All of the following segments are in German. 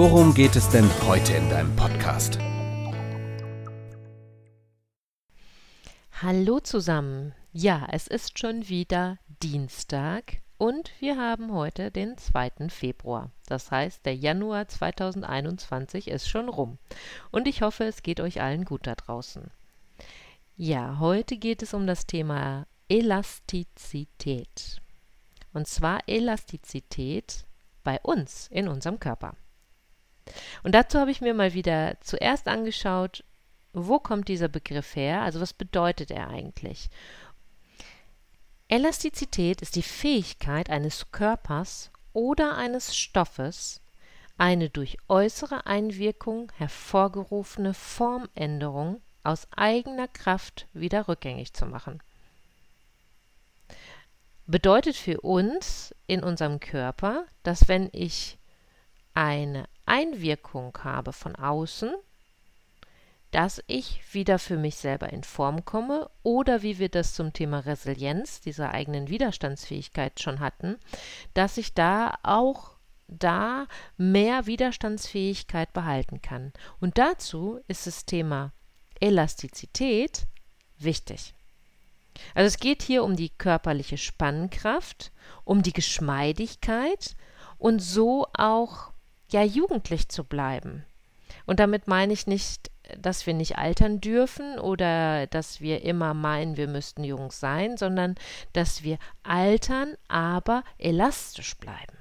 worum geht es denn heute in deinem Podcast? Hallo zusammen. Ja, es ist schon wieder Dienstag und wir haben heute den 2. Februar. Das heißt, der Januar 2021 ist schon rum. Und ich hoffe, es geht euch allen gut da draußen. Ja, heute geht es um das Thema Elastizität. Und zwar Elastizität bei uns in unserem Körper. Und dazu habe ich mir mal wieder zuerst angeschaut, wo kommt dieser Begriff her? Also was bedeutet er eigentlich? Elastizität ist die Fähigkeit eines Körpers oder eines Stoffes, eine durch äußere Einwirkung hervorgerufene Formänderung aus eigener Kraft wieder rückgängig zu machen. Bedeutet für uns in unserem Körper, dass wenn ich eine Einwirkung habe von außen, dass ich wieder für mich selber in Form komme oder wie wir das zum Thema Resilienz, dieser eigenen Widerstandsfähigkeit schon hatten, dass ich da auch da mehr Widerstandsfähigkeit behalten kann. Und dazu ist das Thema Elastizität wichtig. Also es geht hier um die körperliche Spannkraft, um die Geschmeidigkeit und so auch ja jugendlich zu bleiben. Und damit meine ich nicht dass wir nicht altern dürfen oder dass wir immer meinen, wir müssten jung sein, sondern dass wir altern, aber elastisch bleiben.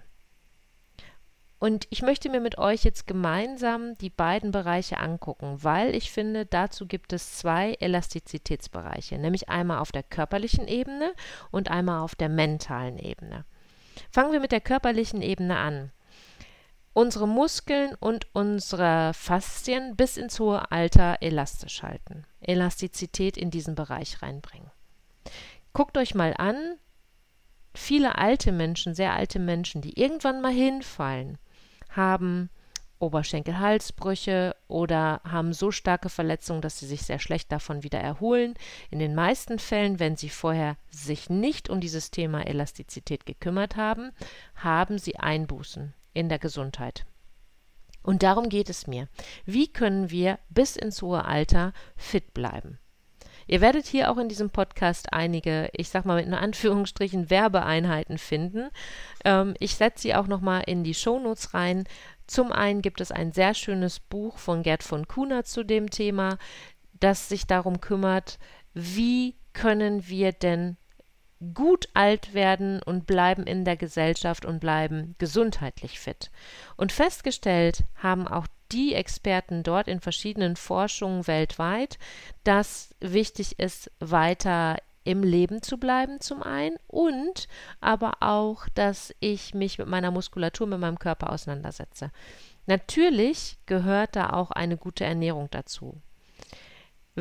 Und ich möchte mir mit euch jetzt gemeinsam die beiden Bereiche angucken, weil ich finde, dazu gibt es zwei Elastizitätsbereiche, nämlich einmal auf der körperlichen Ebene und einmal auf der mentalen Ebene. Fangen wir mit der körperlichen Ebene an unsere Muskeln und unsere Faszien bis ins hohe Alter elastisch halten, Elastizität in diesen Bereich reinbringen. Guckt euch mal an, viele alte Menschen, sehr alte Menschen, die irgendwann mal hinfallen, haben Oberschenkel-Halsbrüche oder haben so starke Verletzungen, dass sie sich sehr schlecht davon wieder erholen. In den meisten Fällen, wenn sie vorher sich nicht um dieses Thema Elastizität gekümmert haben, haben sie Einbußen in der Gesundheit. Und darum geht es mir. Wie können wir bis ins hohe Alter fit bleiben? Ihr werdet hier auch in diesem Podcast einige, ich sag mal mit Anführungsstrichen, Werbeeinheiten finden. Ähm, ich setze sie auch nochmal in die Shownotes rein. Zum einen gibt es ein sehr schönes Buch von Gerd von Kuhner zu dem Thema, das sich darum kümmert, wie können wir denn gut alt werden und bleiben in der Gesellschaft und bleiben gesundheitlich fit. Und festgestellt haben auch die Experten dort in verschiedenen Forschungen weltweit, dass wichtig ist, weiter im Leben zu bleiben zum einen und aber auch, dass ich mich mit meiner Muskulatur, mit meinem Körper auseinandersetze. Natürlich gehört da auch eine gute Ernährung dazu.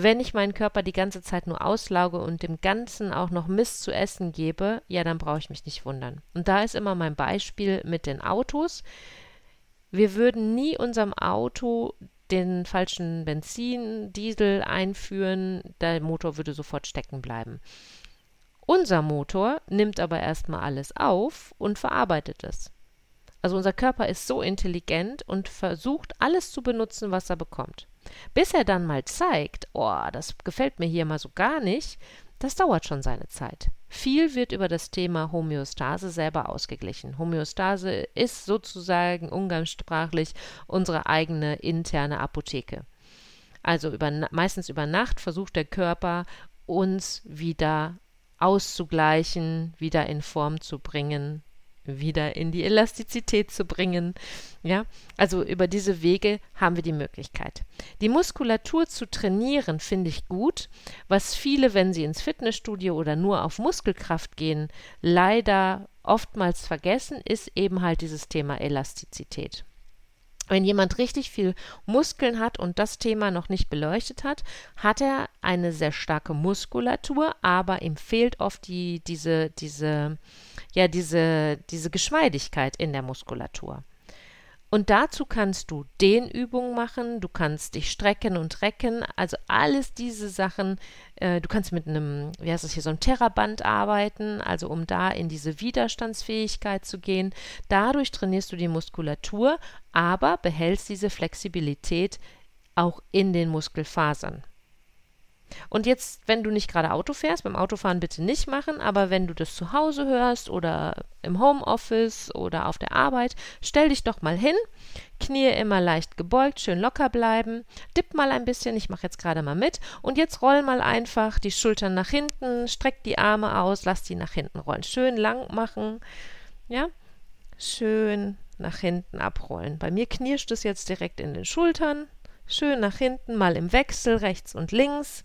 Wenn ich meinen Körper die ganze Zeit nur auslauge und dem Ganzen auch noch Mist zu essen gebe, ja, dann brauche ich mich nicht wundern. Und da ist immer mein Beispiel mit den Autos. Wir würden nie unserem Auto den falschen Benzin, Diesel einführen, der Motor würde sofort stecken bleiben. Unser Motor nimmt aber erstmal alles auf und verarbeitet es. Also unser Körper ist so intelligent und versucht alles zu benutzen, was er bekommt. Bis er dann mal zeigt, oh, das gefällt mir hier mal so gar nicht, das dauert schon seine Zeit. Viel wird über das Thema Homöostase selber ausgeglichen. Homöostase ist sozusagen umgangssprachlich unsere eigene interne Apotheke. Also über, meistens über Nacht versucht der Körper uns wieder auszugleichen, wieder in Form zu bringen, wieder in die Elastizität zu bringen. Ja, also über diese Wege haben wir die Möglichkeit. Die Muskulatur zu trainieren finde ich gut. Was viele, wenn sie ins Fitnessstudio oder nur auf Muskelkraft gehen, leider oftmals vergessen, ist eben halt dieses Thema Elastizität. Wenn jemand richtig viel Muskeln hat und das Thema noch nicht beleuchtet hat, hat er eine sehr starke Muskulatur, aber ihm fehlt oft die, diese, diese, ja, diese, diese Geschmeidigkeit in der Muskulatur. Und dazu kannst du Dehnübungen machen, du kannst dich strecken und recken, also alles diese Sachen. Äh, du kannst mit einem, wie heißt das hier, so einem Terraband arbeiten, also um da in diese Widerstandsfähigkeit zu gehen. Dadurch trainierst du die Muskulatur, aber behältst diese Flexibilität auch in den Muskelfasern. Und jetzt, wenn du nicht gerade Auto fährst, beim Autofahren bitte nicht machen, aber wenn du das zu Hause hörst oder im Homeoffice oder auf der Arbeit, stell dich doch mal hin, Knie immer leicht gebeugt, schön locker bleiben, dipp mal ein bisschen, ich mache jetzt gerade mal mit und jetzt roll mal einfach die Schultern nach hinten, streck die Arme aus, lass die nach hinten rollen, schön lang machen, ja, schön nach hinten abrollen. Bei mir knirscht es jetzt direkt in den Schultern, Schön nach hinten, mal im Wechsel, rechts und links.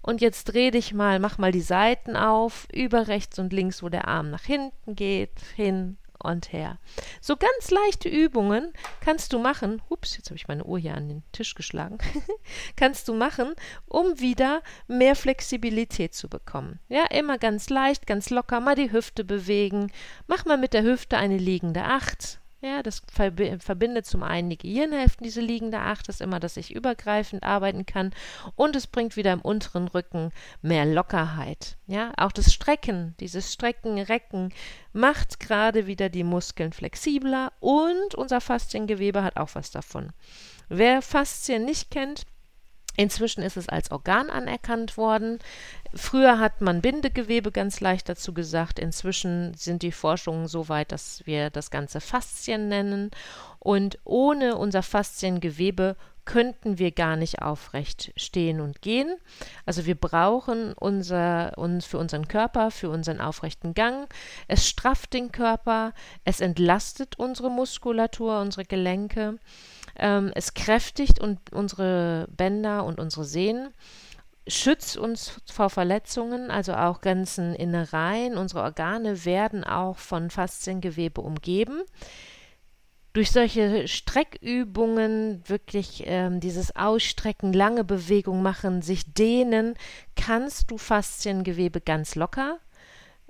Und jetzt dreh dich mal, mach mal die Seiten auf, über rechts und links, wo der Arm nach hinten geht, hin und her. So ganz leichte Übungen kannst du machen. Ups, jetzt habe ich meine Uhr hier an den Tisch geschlagen. kannst du machen, um wieder mehr Flexibilität zu bekommen. Ja, immer ganz leicht, ganz locker mal die Hüfte bewegen. Mach mal mit der Hüfte eine liegende Acht. Ja, das verbindet zum einen die Gehirnhälften, diese liegende Acht, ist immer, dass ich übergreifend arbeiten kann und es bringt wieder im unteren Rücken mehr Lockerheit. Ja, auch das Strecken, dieses Strecken, Recken macht gerade wieder die Muskeln flexibler und unser Fasziengewebe hat auch was davon. Wer Faszien nicht kennt, Inzwischen ist es als Organ anerkannt worden. Früher hat man Bindegewebe ganz leicht dazu gesagt. Inzwischen sind die Forschungen so weit, dass wir das Ganze Faszien nennen. Und ohne unser Fasziengewebe könnten wir gar nicht aufrecht stehen und gehen. Also wir brauchen unser, uns für unseren Körper, für unseren aufrechten Gang. Es strafft den Körper, es entlastet unsere Muskulatur, unsere Gelenke. Ähm, es kräftigt und unsere Bänder und unsere Sehnen, schützt uns vor Verletzungen, also auch ganzen Innereien. Unsere Organe werden auch von Fasziengewebe umgeben. Durch solche Streckübungen, wirklich ähm, dieses Ausstrecken, lange Bewegung machen, sich dehnen, kannst du Fasziengewebe ganz locker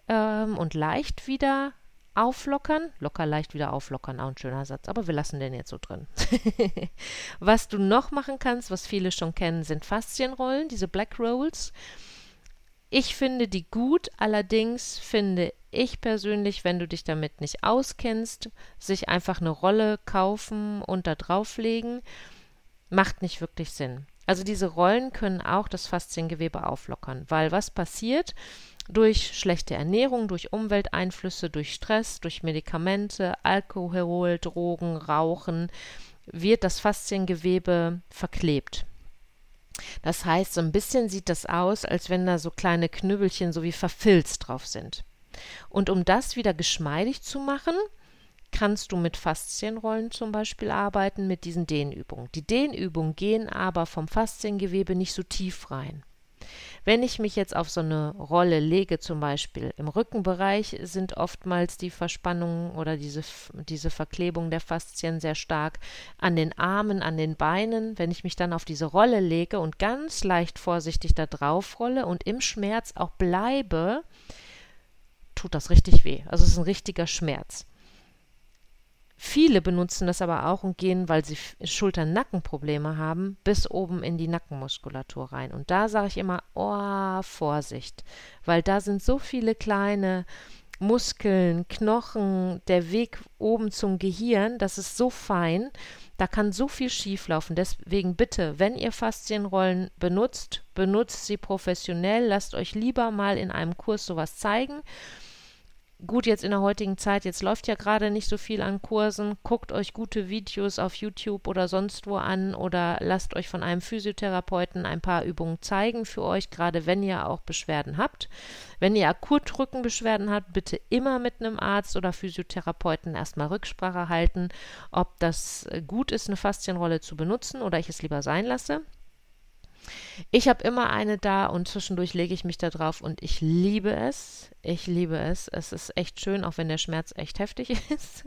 ähm, und leicht wieder auflockern, locker leicht wieder auflockern, auch ein schöner Satz, aber wir lassen den jetzt so drin. was du noch machen kannst, was viele schon kennen, sind Faszienrollen, diese Black Rolls. Ich finde die gut, allerdings finde ich persönlich, wenn du dich damit nicht auskennst, sich einfach eine Rolle kaufen und da drauflegen, macht nicht wirklich Sinn. Also diese Rollen können auch das Fasziengewebe auflockern, weil was passiert? Durch schlechte Ernährung, durch Umwelteinflüsse, durch Stress, durch Medikamente, Alkohol, Drogen, Rauchen wird das Fasziengewebe verklebt. Das heißt, so ein bisschen sieht das aus, als wenn da so kleine Knüppelchen so wie verfilzt drauf sind. Und um das wieder geschmeidig zu machen, kannst du mit Faszienrollen zum Beispiel arbeiten, mit diesen Dehnübungen. Die Dehnübungen gehen aber vom Fasziengewebe nicht so tief rein. Wenn ich mich jetzt auf so eine Rolle lege, zum Beispiel im Rückenbereich, sind oftmals die Verspannungen oder diese, diese Verklebung der Faszien sehr stark an den Armen, an den Beinen. Wenn ich mich dann auf diese Rolle lege und ganz leicht vorsichtig da drauf rolle und im Schmerz auch bleibe, tut das richtig weh. Also es ist ein richtiger Schmerz. Viele benutzen das aber auch und gehen, weil sie Schulter-Nackenprobleme haben, bis oben in die Nackenmuskulatur rein. Und da sage ich immer, oh, Vorsicht, weil da sind so viele kleine Muskeln, Knochen, der Weg oben zum Gehirn, das ist so fein, da kann so viel schieflaufen. Deswegen bitte, wenn ihr Faszienrollen benutzt, benutzt sie professionell, lasst euch lieber mal in einem Kurs sowas zeigen gut jetzt in der heutigen Zeit, jetzt läuft ja gerade nicht so viel an Kursen, guckt euch gute Videos auf YouTube oder sonst wo an oder lasst euch von einem Physiotherapeuten ein paar Übungen zeigen für euch, gerade wenn ihr auch Beschwerden habt. Wenn ihr akut Rückenbeschwerden habt, bitte immer mit einem Arzt oder Physiotherapeuten erstmal Rücksprache halten, ob das gut ist, eine Faszienrolle zu benutzen oder ich es lieber sein lasse. Ich habe immer eine da und zwischendurch lege ich mich da drauf und ich liebe es. Ich liebe es. Es ist echt schön, auch wenn der Schmerz echt heftig ist.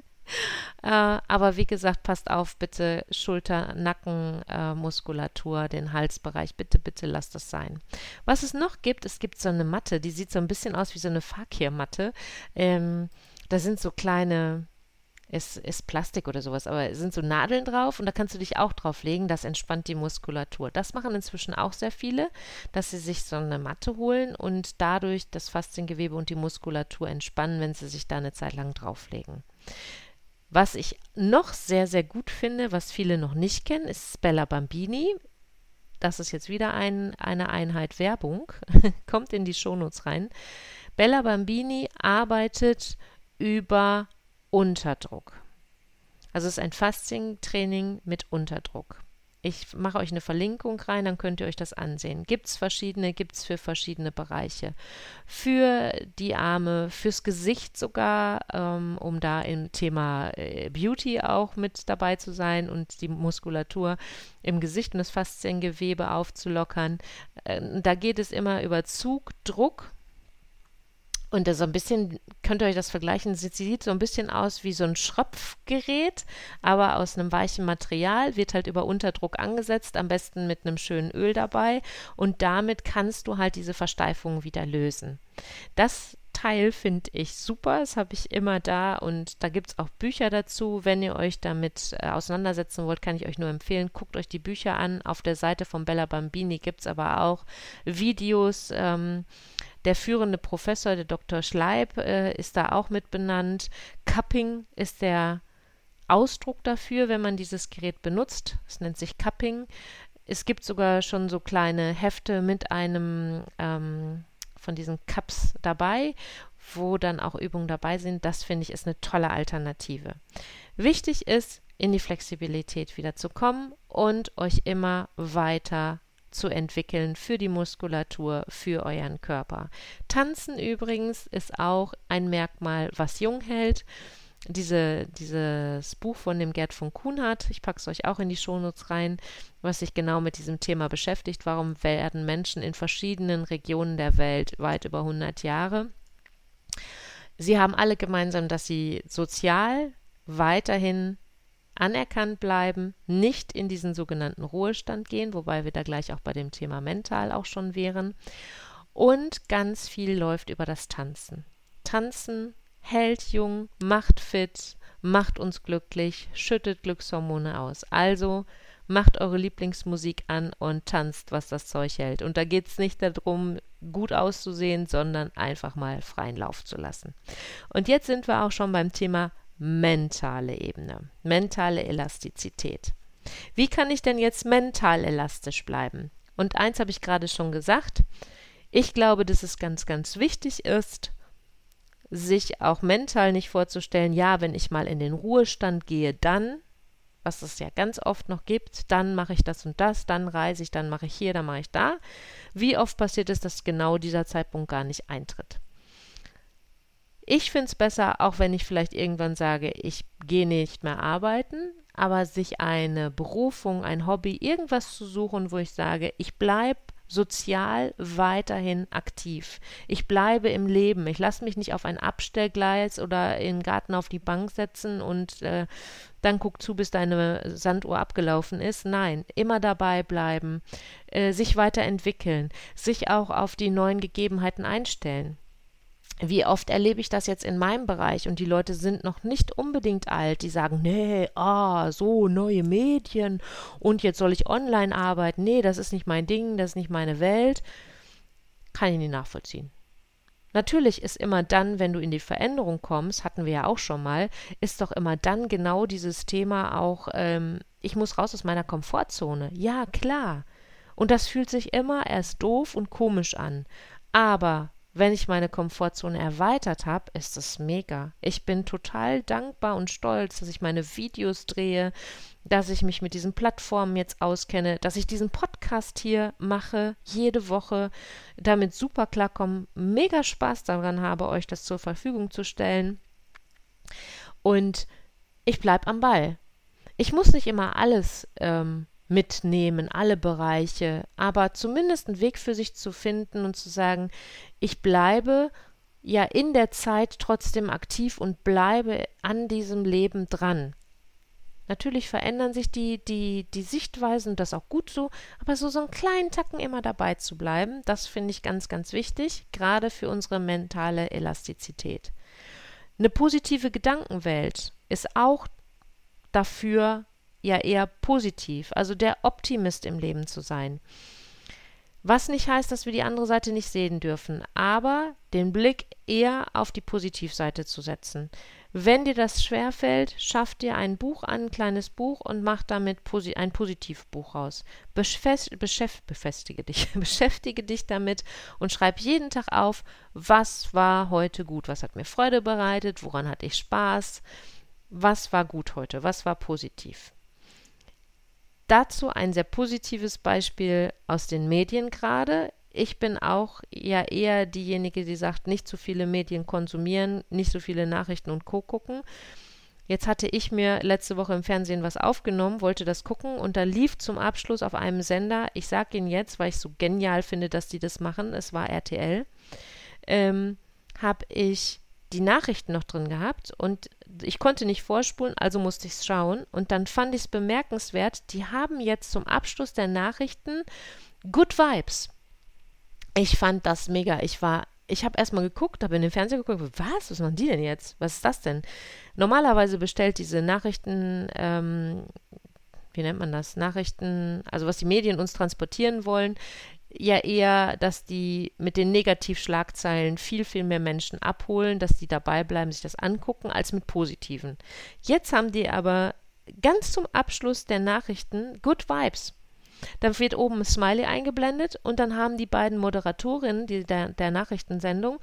äh, aber wie gesagt, passt auf, bitte Schulter, Nacken, äh, Muskulatur, den Halsbereich, bitte, bitte lasst das sein. Was es noch gibt, es gibt so eine Matte, die sieht so ein bisschen aus wie so eine Fakir-Matte. Ähm, da sind so kleine, ist, ist Plastik oder sowas, aber es sind so Nadeln drauf und da kannst du dich auch drauf legen, das entspannt die Muskulatur. Das machen inzwischen auch sehr viele, dass sie sich so eine Matte holen und dadurch das Fasziengewebe und die Muskulatur entspannen, wenn sie sich da eine Zeit lang drauflegen. Was ich noch sehr, sehr gut finde, was viele noch nicht kennen, ist Bella Bambini. Das ist jetzt wieder ein, eine Einheit Werbung. Kommt in die Shownotes rein. Bella Bambini arbeitet über Unterdruck. Also es ist ein Fasting-Training mit Unterdruck. Ich mache euch eine Verlinkung rein, dann könnt ihr euch das ansehen. Gibt es verschiedene, gibt es für verschiedene Bereiche. Für die Arme, fürs Gesicht sogar, ähm, um da im Thema äh, Beauty auch mit dabei zu sein und die Muskulatur im Gesicht und das Fasziengewebe aufzulockern. Äh, da geht es immer über Zug, Druck und so ein bisschen, könnt ihr euch das vergleichen, sie sieht so ein bisschen aus wie so ein Schröpfgerät, aber aus einem weichen Material, wird halt über Unterdruck angesetzt, am besten mit einem schönen Öl dabei. Und damit kannst du halt diese Versteifung wieder lösen. Das Teil finde ich super, das habe ich immer da und da gibt es auch Bücher dazu. Wenn ihr euch damit äh, auseinandersetzen wollt, kann ich euch nur empfehlen, guckt euch die Bücher an. Auf der Seite von Bella Bambini gibt es aber auch Videos. Ähm, der führende Professor, der Dr. Schleib, äh, ist da auch mit benannt. Cupping ist der Ausdruck dafür, wenn man dieses Gerät benutzt. Es nennt sich Cupping. Es gibt sogar schon so kleine Hefte mit einem ähm, von diesen Cups dabei, wo dann auch Übungen dabei sind. Das finde ich ist eine tolle Alternative. Wichtig ist, in die Flexibilität wieder zu kommen und euch immer weiter zu entwickeln für die Muskulatur, für euren Körper. Tanzen übrigens ist auch ein Merkmal, was jung hält. Diese, dieses Buch von dem Gerd von Kuhnhardt, ich packe es euch auch in die Shownotes rein, was sich genau mit diesem Thema beschäftigt. Warum werden Menschen in verschiedenen Regionen der Welt weit über 100 Jahre? Sie haben alle gemeinsam, dass sie sozial weiterhin anerkannt bleiben, nicht in diesen sogenannten Ruhestand gehen, wobei wir da gleich auch bei dem Thema mental auch schon wären. Und ganz viel läuft über das Tanzen. Tanzen hält jung, macht fit, macht uns glücklich, schüttet Glückshormone aus. Also macht eure Lieblingsmusik an und tanzt, was das Zeug hält. Und da geht es nicht darum, gut auszusehen, sondern einfach mal freien Lauf zu lassen. Und jetzt sind wir auch schon beim Thema mentale Ebene, mentale Elastizität. Wie kann ich denn jetzt mental elastisch bleiben? Und eins habe ich gerade schon gesagt. Ich glaube, dass es ganz, ganz wichtig ist, sich auch mental nicht vorzustellen, ja, wenn ich mal in den Ruhestand gehe, dann, was es ja ganz oft noch gibt, dann mache ich das und das, dann reise ich, dann mache ich hier, dann mache ich da. Wie oft passiert es, dass genau dieser Zeitpunkt gar nicht eintritt? Ich finde es besser, auch wenn ich vielleicht irgendwann sage, ich gehe nicht mehr arbeiten, aber sich eine Berufung, ein Hobby, irgendwas zu suchen, wo ich sage, ich bleibe sozial weiterhin aktiv. Ich bleibe im Leben. Ich lasse mich nicht auf ein Abstellgleis oder in den Garten auf die Bank setzen und äh, dann guck zu, bis deine Sanduhr abgelaufen ist. Nein, immer dabei bleiben, äh, sich weiterentwickeln, sich auch auf die neuen Gegebenheiten einstellen wie oft erlebe ich das jetzt in meinem Bereich und die Leute sind noch nicht unbedingt alt, die sagen, nee, ah, so neue Medien und jetzt soll ich online arbeiten. Nee, das ist nicht mein Ding, das ist nicht meine Welt. Kann ich nicht nachvollziehen. Natürlich ist immer dann, wenn du in die Veränderung kommst, hatten wir ja auch schon mal, ist doch immer dann genau dieses Thema auch, ähm, ich muss raus aus meiner Komfortzone. Ja, klar. Und das fühlt sich immer erst doof und komisch an. Aber wenn ich meine Komfortzone erweitert habe, ist es mega. Ich bin total dankbar und stolz, dass ich meine Videos drehe, dass ich mich mit diesen Plattformen jetzt auskenne, dass ich diesen Podcast hier mache, jede Woche, damit super klarkomme, mega Spaß daran habe, euch das zur Verfügung zu stellen. Und ich bleibe am Ball. Ich muss nicht immer alles ähm, mitnehmen, alle Bereiche, aber zumindest einen Weg für sich zu finden und zu sagen, ich bleibe ja in der Zeit trotzdem aktiv und bleibe an diesem Leben dran. Natürlich verändern sich die, die, die Sichtweisen, das auch gut so, aber so, so einen kleinen Tacken immer dabei zu bleiben, das finde ich ganz, ganz wichtig, gerade für unsere mentale Elastizität. Eine positive Gedankenwelt ist auch dafür ja eher positiv, also der Optimist im Leben zu sein. Was nicht heißt, dass wir die andere Seite nicht sehen dürfen, aber den Blick eher auf die Positivseite zu setzen. Wenn dir das schwerfällt, schaff dir ein Buch an, ein kleines Buch und mach damit ein Positivbuch raus. Beschäft befestige dich, beschäftige dich damit und schreib jeden Tag auf, was war heute gut, was hat mir Freude bereitet, woran hatte ich Spaß, was war gut heute, was war positiv. Dazu ein sehr positives Beispiel aus den Medien gerade. Ich bin auch ja eher diejenige, die sagt, nicht zu viele Medien konsumieren, nicht so viele Nachrichten und Co. gucken. Jetzt hatte ich mir letzte Woche im Fernsehen was aufgenommen, wollte das gucken und da lief zum Abschluss auf einem Sender, ich sage ihn jetzt, weil ich so genial finde, dass die das machen, es war RTL, ähm, habe ich die Nachrichten noch drin gehabt und ich konnte nicht vorspulen, also musste ich es schauen und dann fand ich es bemerkenswert, die haben jetzt zum Abschluss der Nachrichten Good Vibes ich fand das mega. Ich war, ich habe erstmal geguckt, habe in den Fernseher geguckt, was, was machen die denn jetzt? Was ist das denn? Normalerweise bestellt diese Nachrichten, ähm, wie nennt man das? Nachrichten, also was die Medien uns transportieren wollen, ja eher, dass die mit den Negativschlagzeilen viel, viel mehr Menschen abholen, dass die dabei bleiben, sich das angucken, als mit positiven. Jetzt haben die aber ganz zum Abschluss der Nachrichten Good Vibes. Dann wird oben ein Smiley eingeblendet und dann haben die beiden Moderatorinnen die, der, der Nachrichtensendung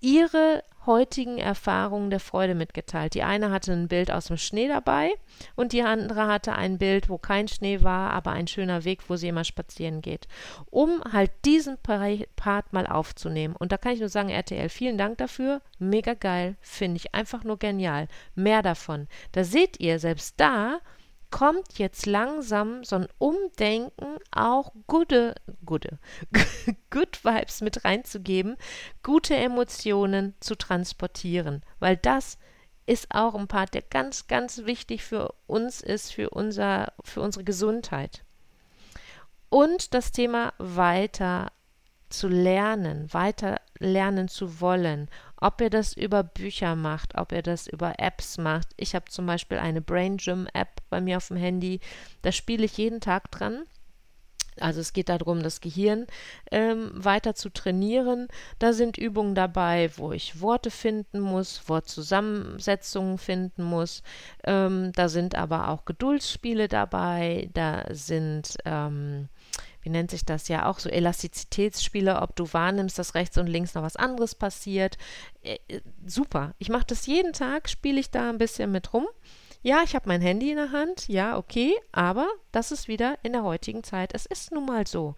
ihre heutigen Erfahrungen der Freude mitgeteilt. Die eine hatte ein Bild aus dem Schnee dabei und die andere hatte ein Bild, wo kein Schnee war, aber ein schöner Weg, wo sie immer spazieren geht, um halt diesen Part mal aufzunehmen. Und da kann ich nur sagen, RTL, vielen Dank dafür. Mega geil, finde ich einfach nur genial. Mehr davon. Da seht ihr, selbst da kommt jetzt langsam so ein Umdenken, auch gute, gute, good Vibes mit reinzugeben, gute Emotionen zu transportieren, weil das ist auch ein Part, der ganz, ganz wichtig für uns ist, für, unser, für unsere Gesundheit. Und das Thema weiter zu lernen, weiter lernen zu wollen ob ihr das über Bücher macht, ob ihr das über Apps macht. Ich habe zum Beispiel eine Brain Gym App bei mir auf dem Handy. Da spiele ich jeden Tag dran. Also es geht darum, das Gehirn ähm, weiter zu trainieren. Da sind Übungen dabei, wo ich Worte finden muss, Wortzusammensetzungen finden muss. Ähm, da sind aber auch Geduldsspiele dabei. Da sind ähm, wie nennt sich das ja auch, so Elastizitätsspiele, ob du wahrnimmst, dass rechts und links noch was anderes passiert. Äh, äh super. Ich mache das jeden Tag, spiele ich da ein bisschen mit rum. Ja, ich habe mein Handy in der Hand, ja, okay, aber das ist wieder in der heutigen Zeit. Es ist nun mal so.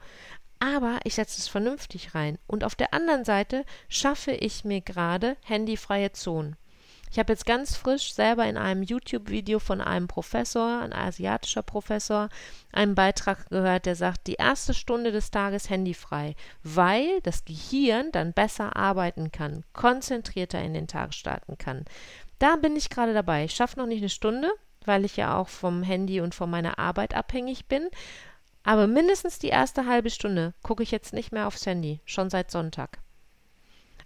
Aber ich setze es vernünftig rein. Und auf der anderen Seite schaffe ich mir gerade handyfreie Zonen. Ich habe jetzt ganz frisch selber in einem YouTube-Video von einem Professor, ein asiatischer Professor, einen Beitrag gehört, der sagt, die erste Stunde des Tages handyfrei, weil das Gehirn dann besser arbeiten kann, konzentrierter in den Tag starten kann. Da bin ich gerade dabei. Ich schaffe noch nicht eine Stunde, weil ich ja auch vom Handy und von meiner Arbeit abhängig bin. Aber mindestens die erste halbe Stunde gucke ich jetzt nicht mehr aufs Handy, schon seit Sonntag.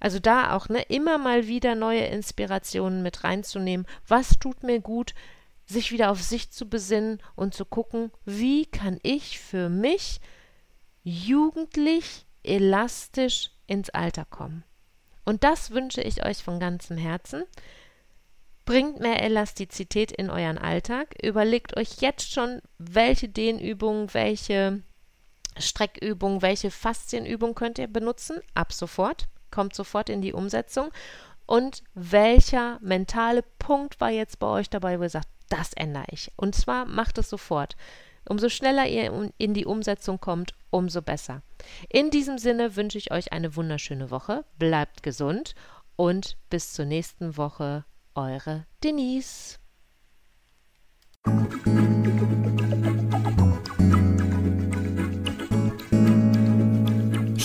Also da auch ne, immer mal wieder neue Inspirationen mit reinzunehmen. Was tut mir gut? Sich wieder auf sich zu besinnen und zu gucken, wie kann ich für mich jugendlich, elastisch ins Alter kommen. Und das wünsche ich euch von ganzem Herzen. Bringt mehr Elastizität in euren Alltag. Überlegt euch jetzt schon, welche Dehnübungen, welche Streckübungen, welche Faszienübungen könnt ihr benutzen. Ab sofort kommt sofort in die Umsetzung. Und welcher mentale Punkt war jetzt bei euch dabei, wo ihr sagt, das ändere ich? Und zwar macht es sofort. Umso schneller ihr in die Umsetzung kommt, umso besser. In diesem Sinne wünsche ich euch eine wunderschöne Woche. Bleibt gesund und bis zur nächsten Woche. Eure Denise.